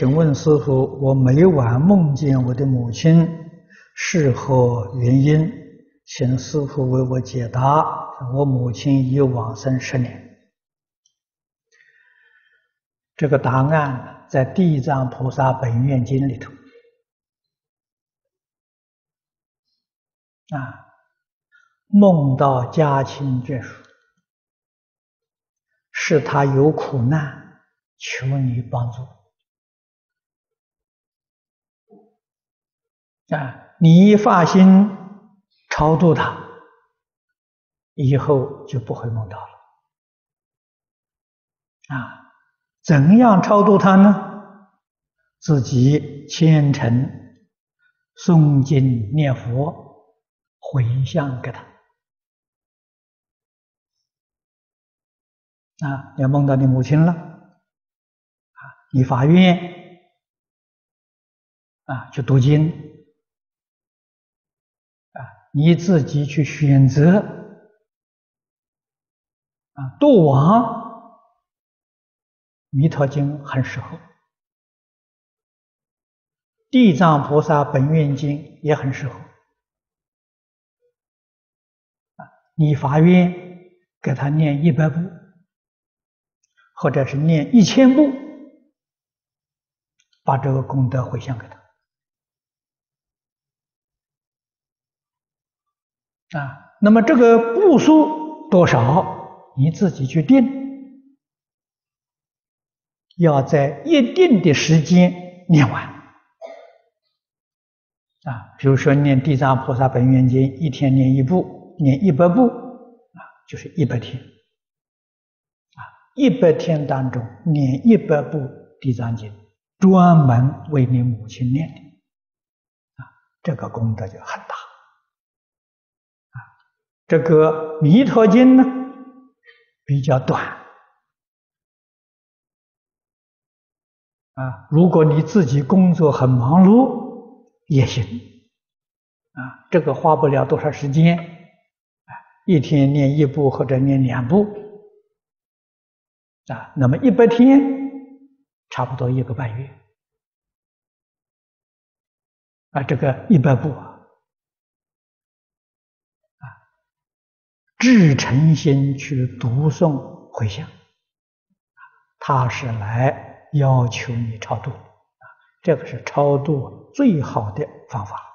请问师父，我每晚梦见我的母亲，是何原因？请师父为我解答。我母亲已往生十年。这个答案在《地藏菩萨本愿经》里头。啊，梦到家亲眷属，是他有苦难，求你帮助。啊，你一发心超度他，以后就不会梦到了。啊，怎样超度他呢？自己虔诚诵经念佛，回向给他。啊，要梦到你母亲了，啊，你发愿，啊，去读经。你自己去选择啊，度亡《弥陀经》很适合，《地藏菩萨本愿经》也很适合啊。你发愿给他念一百部，或者是念一千部，把这个功德回向给他。啊，那么这个步数多少，你自己去定，要在一定的时间念完。啊，比如说念《地藏菩萨本愿经》，一天念一部，念一百部，啊，就是一百天。啊，一百天当中念一百部《地藏经》，专门为你母亲念的，啊，这个功德就很大。这个《弥陀经》呢，比较短啊。如果你自己工作很忙碌也行啊，这个花不了多少时间啊，一天念一部或者念两部啊，那么一百天差不多一个半月啊，这个一百部啊。至诚心去读诵回向，他是来要求你超度，啊，这个是超度最好的方法。